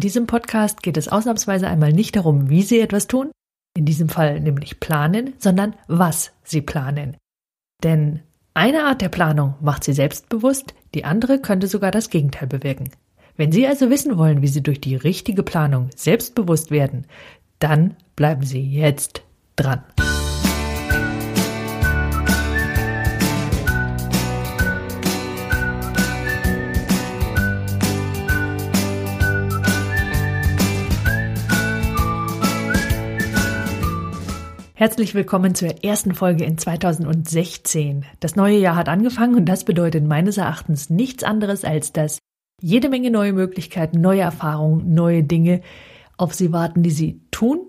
In diesem Podcast geht es ausnahmsweise einmal nicht darum, wie Sie etwas tun, in diesem Fall nämlich planen, sondern was Sie planen. Denn eine Art der Planung macht Sie selbstbewusst, die andere könnte sogar das Gegenteil bewirken. Wenn Sie also wissen wollen, wie Sie durch die richtige Planung selbstbewusst werden, dann bleiben Sie jetzt dran. Herzlich willkommen zur ersten Folge in 2016. Das neue Jahr hat angefangen und das bedeutet meines Erachtens nichts anderes als dass jede Menge neue Möglichkeiten, neue Erfahrungen, neue Dinge auf Sie warten, die Sie tun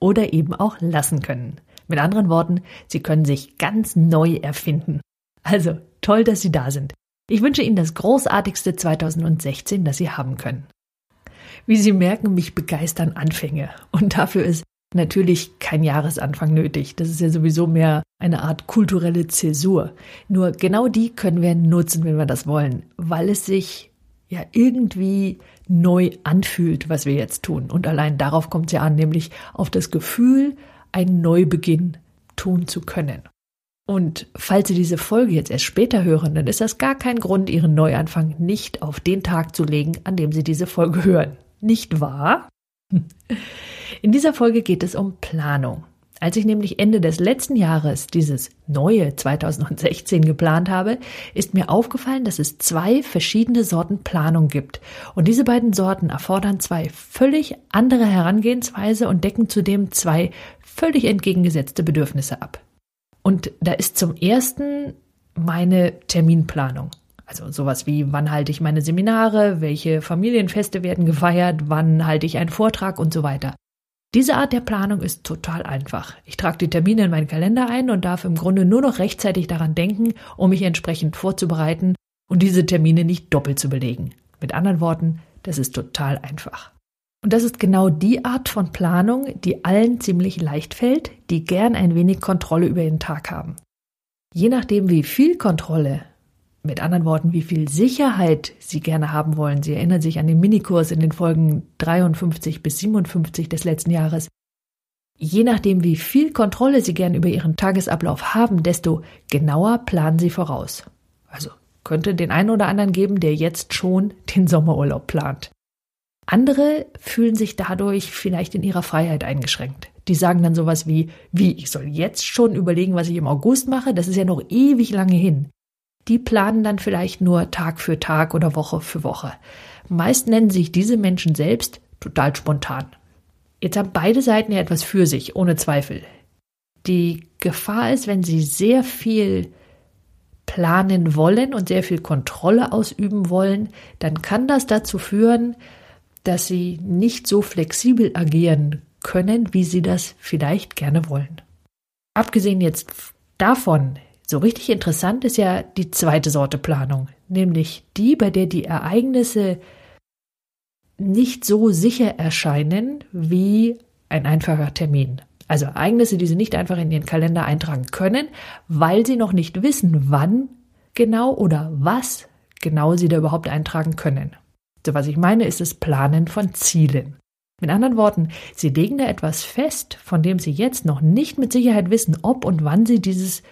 oder eben auch lassen können. Mit anderen Worten, Sie können sich ganz neu erfinden. Also toll, dass Sie da sind. Ich wünsche Ihnen das großartigste 2016, das Sie haben können. Wie Sie merken, mich begeistern Anfänge. Und dafür ist natürlich kein Jahresanfang nötig. Das ist ja sowieso mehr eine Art kulturelle Zäsur. Nur genau die können wir nutzen, wenn wir das wollen, weil es sich ja irgendwie neu anfühlt, was wir jetzt tun. Und allein darauf kommt es ja an, nämlich auf das Gefühl, einen Neubeginn tun zu können. Und falls Sie diese Folge jetzt erst später hören, dann ist das gar kein Grund, Ihren Neuanfang nicht auf den Tag zu legen, an dem Sie diese Folge hören. Nicht wahr? In dieser Folge geht es um Planung. Als ich nämlich Ende des letzten Jahres dieses neue 2016 geplant habe, ist mir aufgefallen, dass es zwei verschiedene Sorten Planung gibt. Und diese beiden Sorten erfordern zwei völlig andere Herangehensweise und decken zudem zwei völlig entgegengesetzte Bedürfnisse ab. Und da ist zum ersten meine Terminplanung. Also sowas wie, wann halte ich meine Seminare, welche Familienfeste werden gefeiert, wann halte ich einen Vortrag und so weiter. Diese Art der Planung ist total einfach. Ich trage die Termine in meinen Kalender ein und darf im Grunde nur noch rechtzeitig daran denken, um mich entsprechend vorzubereiten und diese Termine nicht doppelt zu belegen. Mit anderen Worten, das ist total einfach. Und das ist genau die Art von Planung, die allen ziemlich leicht fällt, die gern ein wenig Kontrolle über ihren Tag haben. Je nachdem, wie viel Kontrolle mit anderen Worten, wie viel Sicherheit Sie gerne haben wollen. Sie erinnern sich an den Minikurs in den Folgen 53 bis 57 des letzten Jahres. Je nachdem, wie viel Kontrolle Sie gern über Ihren Tagesablauf haben, desto genauer planen Sie voraus. Also könnte den einen oder anderen geben, der jetzt schon den Sommerurlaub plant. Andere fühlen sich dadurch vielleicht in ihrer Freiheit eingeschränkt. Die sagen dann sowas wie, wie, ich soll jetzt schon überlegen, was ich im August mache, das ist ja noch ewig lange hin die planen dann vielleicht nur Tag für Tag oder Woche für Woche. Meist nennen sich diese Menschen selbst total spontan. Jetzt haben beide Seiten ja etwas für sich, ohne Zweifel. Die Gefahr ist, wenn sie sehr viel planen wollen und sehr viel Kontrolle ausüben wollen, dann kann das dazu führen, dass sie nicht so flexibel agieren können, wie sie das vielleicht gerne wollen. Abgesehen jetzt davon so richtig interessant ist ja die zweite Sorte Planung, nämlich die, bei der die Ereignisse nicht so sicher erscheinen wie ein einfacher Termin. Also Ereignisse, die Sie nicht einfach in Ihren Kalender eintragen können, weil Sie noch nicht wissen, wann genau oder was genau Sie da überhaupt eintragen können. So was ich meine, ist das Planen von Zielen. Mit anderen Worten, Sie legen da etwas fest, von dem Sie jetzt noch nicht mit Sicherheit wissen, ob und wann Sie dieses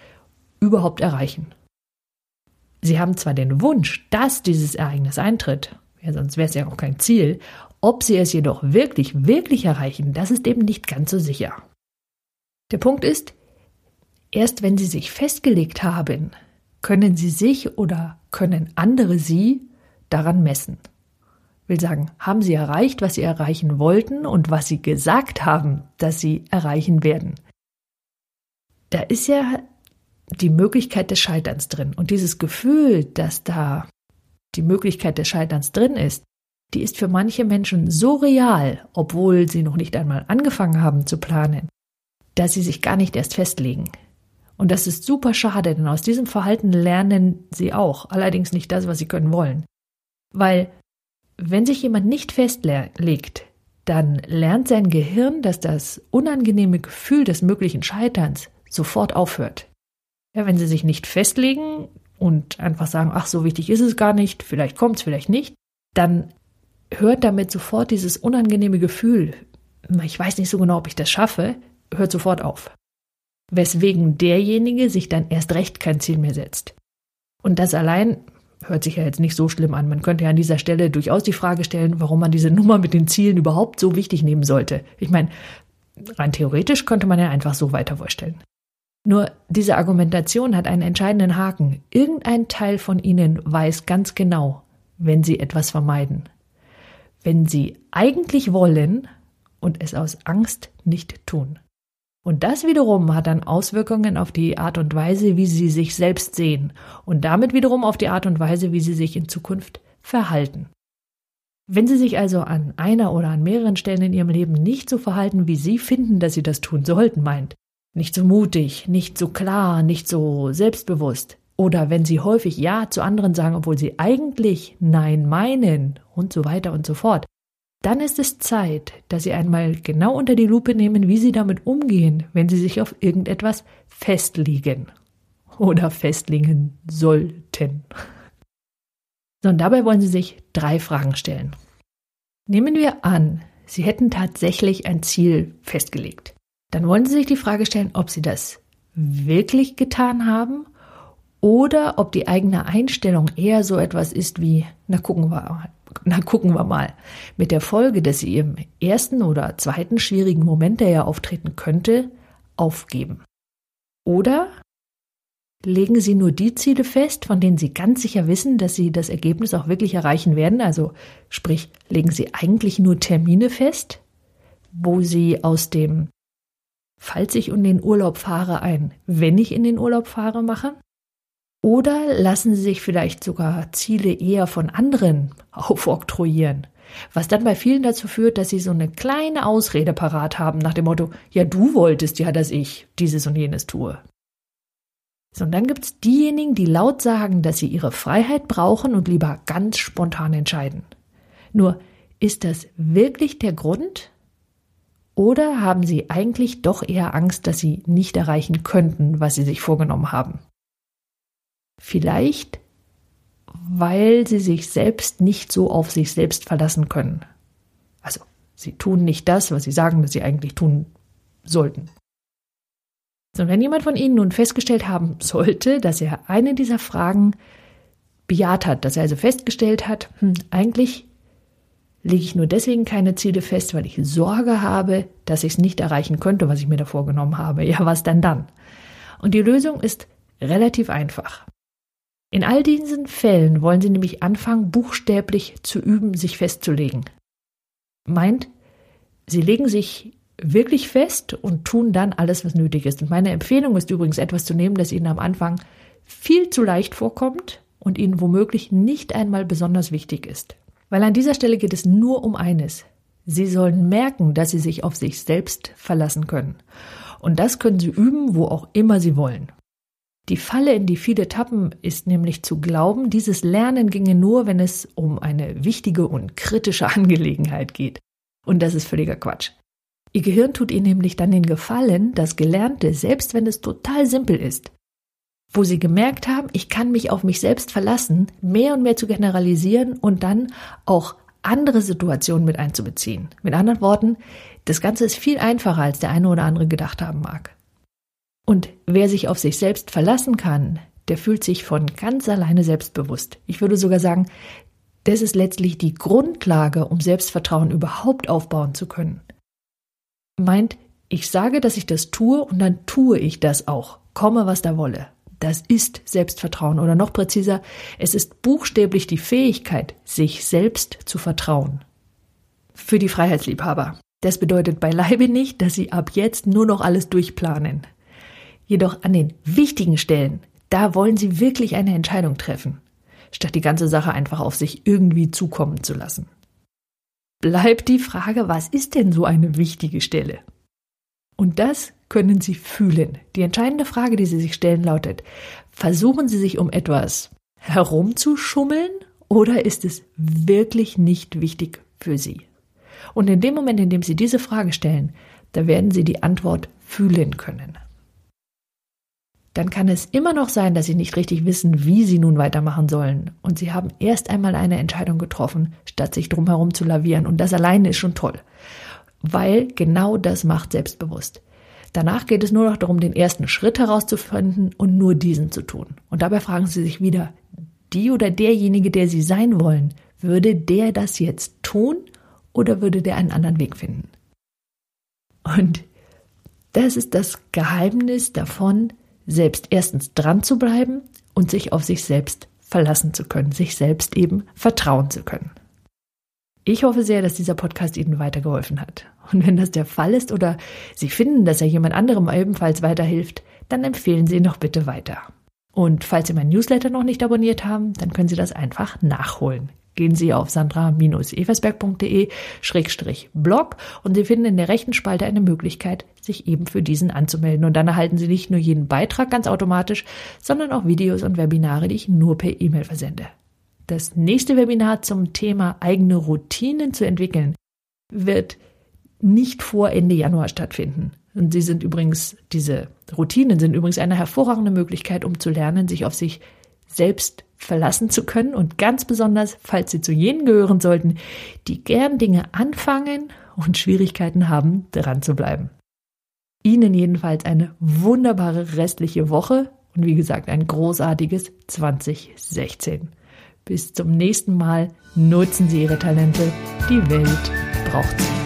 überhaupt erreichen. Sie haben zwar den Wunsch, dass dieses Ereignis eintritt, ja, sonst wäre es ja auch kein Ziel, ob sie es jedoch wirklich, wirklich erreichen, das ist eben nicht ganz so sicher. Der Punkt ist, erst wenn sie sich festgelegt haben, können sie sich oder können andere sie daran messen. Will sagen, haben sie erreicht, was sie erreichen wollten und was sie gesagt haben, dass sie erreichen werden. Da ist ja die Möglichkeit des Scheiterns drin. Und dieses Gefühl, dass da die Möglichkeit des Scheiterns drin ist, die ist für manche Menschen so real, obwohl sie noch nicht einmal angefangen haben zu planen, dass sie sich gar nicht erst festlegen. Und das ist super schade, denn aus diesem Verhalten lernen sie auch, allerdings nicht das, was sie können wollen. Weil wenn sich jemand nicht festlegt, dann lernt sein Gehirn, dass das unangenehme Gefühl des möglichen Scheiterns sofort aufhört. Ja, wenn sie sich nicht festlegen und einfach sagen, ach, so wichtig ist es gar nicht, vielleicht kommt es, vielleicht nicht, dann hört damit sofort dieses unangenehme Gefühl, ich weiß nicht so genau, ob ich das schaffe, hört sofort auf. Weswegen derjenige sich dann erst recht kein Ziel mehr setzt. Und das allein hört sich ja jetzt nicht so schlimm an. Man könnte ja an dieser Stelle durchaus die Frage stellen, warum man diese Nummer mit den Zielen überhaupt so wichtig nehmen sollte. Ich meine, rein theoretisch könnte man ja einfach so weiter vorstellen. Nur diese Argumentation hat einen entscheidenden Haken. Irgendein Teil von Ihnen weiß ganz genau, wenn Sie etwas vermeiden. Wenn Sie eigentlich wollen und es aus Angst nicht tun. Und das wiederum hat dann Auswirkungen auf die Art und Weise, wie sie sich selbst sehen und damit wiederum auf die Art und Weise, wie sie sich in Zukunft verhalten. Wenn Sie sich also an einer oder an mehreren Stellen in Ihrem Leben nicht so verhalten, wie Sie finden, dass Sie das tun sollten, meint, nicht so mutig, nicht so klar, nicht so selbstbewusst, oder wenn Sie häufig Ja zu anderen sagen, obwohl Sie eigentlich Nein meinen und so weiter und so fort, dann ist es Zeit, dass Sie einmal genau unter die Lupe nehmen, wie Sie damit umgehen, wenn Sie sich auf irgendetwas festlegen oder festlegen sollten. So, und dabei wollen Sie sich drei Fragen stellen. Nehmen wir an, Sie hätten tatsächlich ein Ziel festgelegt. Dann wollen Sie sich die Frage stellen, ob Sie das wirklich getan haben oder ob die eigene Einstellung eher so etwas ist wie, na gucken wir, na gucken wir mal. Mit der Folge, dass sie im ersten oder zweiten schwierigen Moment, der ja auftreten könnte, aufgeben. Oder legen Sie nur die Ziele fest, von denen Sie ganz sicher wissen, dass Sie das Ergebnis auch wirklich erreichen werden. Also sprich, legen Sie eigentlich nur Termine fest, wo Sie aus dem Falls ich in den Urlaub fahre, ein Wenn ich in den Urlaub fahre machen? Oder lassen Sie sich vielleicht sogar Ziele eher von anderen aufoktroyieren? Was dann bei vielen dazu führt, dass sie so eine kleine Ausrede parat haben nach dem Motto, ja, du wolltest ja, dass ich dieses und jenes tue. So, und dann gibt's diejenigen, die laut sagen, dass sie ihre Freiheit brauchen und lieber ganz spontan entscheiden. Nur, ist das wirklich der Grund? Oder haben sie eigentlich doch eher Angst, dass sie nicht erreichen könnten, was sie sich vorgenommen haben? Vielleicht, weil sie sich selbst nicht so auf sich selbst verlassen können. Also, sie tun nicht das, was sie sagen, dass sie eigentlich tun sollten. So, wenn jemand von Ihnen nun festgestellt haben sollte, dass er eine dieser Fragen bejaht hat, dass er also festgestellt hat, hm, eigentlich lege ich nur deswegen keine Ziele fest, weil ich Sorge habe, dass ich es nicht erreichen könnte, was ich mir da vorgenommen habe. Ja, was denn dann? Und die Lösung ist relativ einfach. In all diesen Fällen wollen Sie nämlich anfangen, buchstäblich zu üben, sich festzulegen. Meint, Sie legen sich wirklich fest und tun dann alles, was nötig ist. Und meine Empfehlung ist übrigens etwas zu nehmen, das Ihnen am Anfang viel zu leicht vorkommt und Ihnen womöglich nicht einmal besonders wichtig ist. Weil an dieser Stelle geht es nur um eines. Sie sollen merken, dass Sie sich auf sich selbst verlassen können. Und das können Sie üben, wo auch immer Sie wollen. Die Falle, in die viele tappen, ist nämlich zu glauben, dieses Lernen ginge nur, wenn es um eine wichtige und kritische Angelegenheit geht. Und das ist völliger Quatsch. Ihr Gehirn tut Ihnen nämlich dann den Gefallen, das Gelernte, selbst wenn es total simpel ist, wo Sie gemerkt haben, ich kann mich auf mich selbst verlassen, mehr und mehr zu generalisieren und dann auch andere Situationen mit einzubeziehen. Mit anderen Worten, das Ganze ist viel einfacher, als der eine oder andere gedacht haben mag. Und wer sich auf sich selbst verlassen kann, der fühlt sich von ganz alleine selbstbewusst. Ich würde sogar sagen, das ist letztlich die Grundlage, um Selbstvertrauen überhaupt aufbauen zu können. Meint, ich sage, dass ich das tue und dann tue ich das auch, komme was da wolle. Das ist Selbstvertrauen oder noch präziser, es ist buchstäblich die Fähigkeit, sich selbst zu vertrauen. Für die Freiheitsliebhaber. Das bedeutet beileibe nicht, dass sie ab jetzt nur noch alles durchplanen. Jedoch an den wichtigen Stellen, da wollen Sie wirklich eine Entscheidung treffen, statt die ganze Sache einfach auf sich irgendwie zukommen zu lassen. Bleibt die Frage, was ist denn so eine wichtige Stelle? Und das können Sie fühlen. Die entscheidende Frage, die Sie sich stellen, lautet, versuchen Sie sich um etwas herumzuschummeln oder ist es wirklich nicht wichtig für Sie? Und in dem Moment, in dem Sie diese Frage stellen, da werden Sie die Antwort fühlen können. dann kann es immer noch sein, dass Sie nicht richtig wissen, wie Sie nun weitermachen sollen. Und Sie haben erst einmal eine Entscheidung getroffen, statt sich drumherum zu lavieren. Und das alleine ist schon toll. Weil genau das macht selbstbewusst. Danach geht es nur noch darum, den ersten Schritt herauszufinden und nur diesen zu tun. Und dabei fragen Sie sich wieder, die oder derjenige, der Sie sein wollen, würde der das jetzt tun oder würde der einen anderen Weg finden? Und das ist das Geheimnis davon, selbst erstens dran zu bleiben und sich auf sich selbst verlassen zu können, sich selbst eben vertrauen zu können. Ich hoffe sehr, dass dieser Podcast Ihnen weitergeholfen hat. Und wenn das der Fall ist oder Sie finden, dass er jemand anderem ebenfalls weiterhilft, dann empfehlen Sie ihn doch bitte weiter. Und falls Sie meinen Newsletter noch nicht abonniert haben, dann können Sie das einfach nachholen gehen Sie auf sandra-eversberg.de-blog und Sie finden in der rechten Spalte eine Möglichkeit, sich eben für diesen anzumelden. Und dann erhalten Sie nicht nur jeden Beitrag ganz automatisch, sondern auch Videos und Webinare, die ich nur per E-Mail versende. Das nächste Webinar zum Thema eigene Routinen zu entwickeln wird nicht vor Ende Januar stattfinden. Und sie sind übrigens, diese Routinen sind übrigens eine hervorragende Möglichkeit, um zu lernen, sich auf sich selbst verlassen zu können und ganz besonders, falls Sie zu jenen gehören sollten, die gern Dinge anfangen und Schwierigkeiten haben, dran zu bleiben. Ihnen jedenfalls eine wunderbare restliche Woche und wie gesagt ein großartiges 2016. Bis zum nächsten Mal nutzen Sie Ihre Talente, die Welt braucht sie.